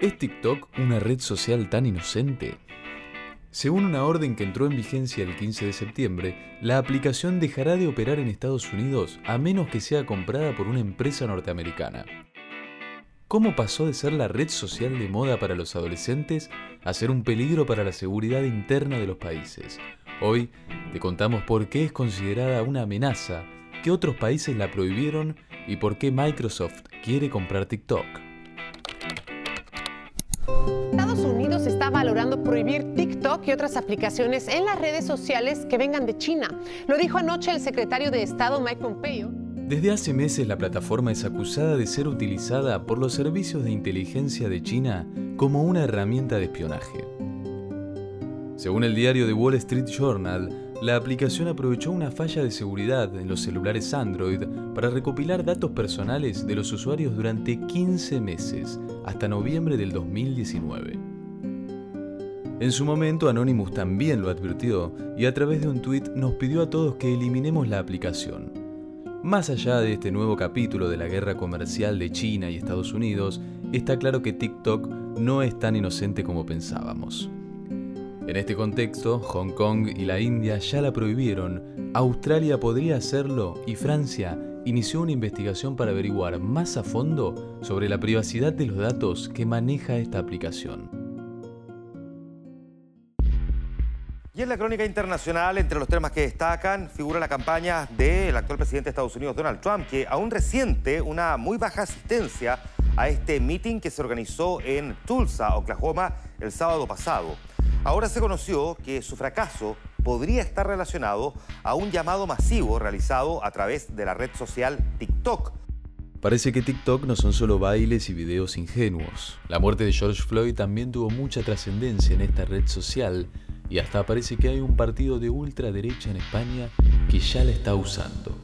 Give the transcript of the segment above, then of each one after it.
¿Es TikTok una red social tan inocente? Según una orden que entró en vigencia el 15 de septiembre, la aplicación dejará de operar en Estados Unidos a menos que sea comprada por una empresa norteamericana. ¿Cómo pasó de ser la red social de moda para los adolescentes a ser un peligro para la seguridad interna de los países? Hoy te contamos por qué es considerada una amenaza, qué otros países la prohibieron y por qué Microsoft quiere comprar TikTok. Valorando prohibir TikTok y otras aplicaciones en las redes sociales que vengan de China. Lo dijo anoche el secretario de Estado Mike Pompeo. Desde hace meses la plataforma es acusada de ser utilizada por los servicios de inteligencia de China como una herramienta de espionaje. Según el diario The Wall Street Journal, la aplicación aprovechó una falla de seguridad en los celulares Android para recopilar datos personales de los usuarios durante 15 meses, hasta noviembre del 2019. En su momento Anonymous también lo advirtió y a través de un tweet nos pidió a todos que eliminemos la aplicación. Más allá de este nuevo capítulo de la guerra comercial de China y Estados Unidos, está claro que TikTok no es tan inocente como pensábamos. En este contexto, Hong Kong y la India ya la prohibieron, Australia podría hacerlo y Francia inició una investigación para averiguar más a fondo sobre la privacidad de los datos que maneja esta aplicación. Y en la crónica internacional, entre los temas que destacan, figura la campaña del actual presidente de Estados Unidos, Donald Trump, que aún resiente una muy baja asistencia a este meeting que se organizó en Tulsa, Oklahoma, el sábado pasado. Ahora se conoció que su fracaso podría estar relacionado a un llamado masivo realizado a través de la red social TikTok. Parece que TikTok no son solo bailes y videos ingenuos. La muerte de George Floyd también tuvo mucha trascendencia en esta red social y hasta parece que hay un partido de ultraderecha en España que ya la está usando.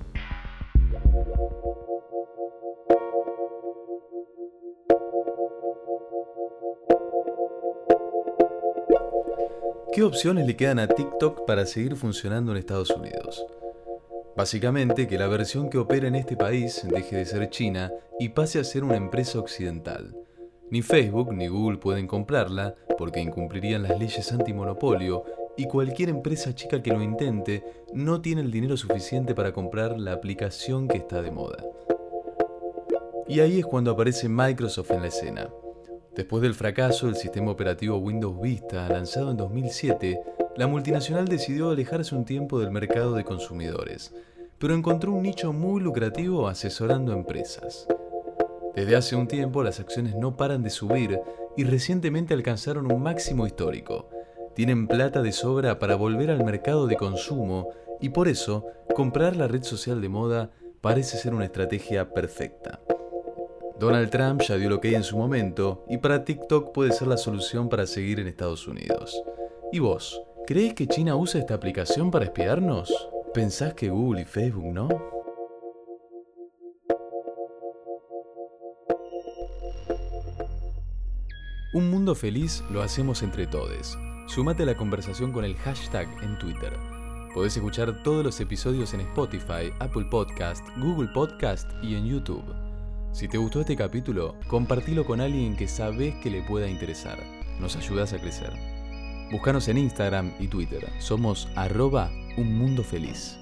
¿Qué opciones le quedan a TikTok para seguir funcionando en Estados Unidos? Básicamente que la versión que opera en este país deje de ser China y pase a ser una empresa occidental. Ni Facebook ni Google pueden comprarla porque incumplirían las leyes antimonopolio y cualquier empresa chica que lo intente no tiene el dinero suficiente para comprar la aplicación que está de moda. Y ahí es cuando aparece Microsoft en la escena. Después del fracaso del sistema operativo Windows Vista lanzado en 2007, la multinacional decidió alejarse un tiempo del mercado de consumidores, pero encontró un nicho muy lucrativo asesorando empresas. Desde hace un tiempo las acciones no paran de subir y recientemente alcanzaron un máximo histórico. Tienen plata de sobra para volver al mercado de consumo y por eso comprar la red social de moda parece ser una estrategia perfecta. Donald Trump ya dio lo que hay en su momento y para TikTok puede ser la solución para seguir en Estados Unidos. ¿Y vos? ¿Crees que China usa esta aplicación para espiarnos? ¿Pensás que Google y Facebook no? Un mundo feliz lo hacemos entre todos. Sumate a la conversación con el hashtag en Twitter. Podés escuchar todos los episodios en Spotify, Apple Podcast, Google Podcast y en YouTube. Si te gustó este capítulo, compartilo con alguien que sabes que le pueda interesar. Nos ayudas a crecer. Búscanos en Instagram y Twitter. Somos arroba un mundo feliz.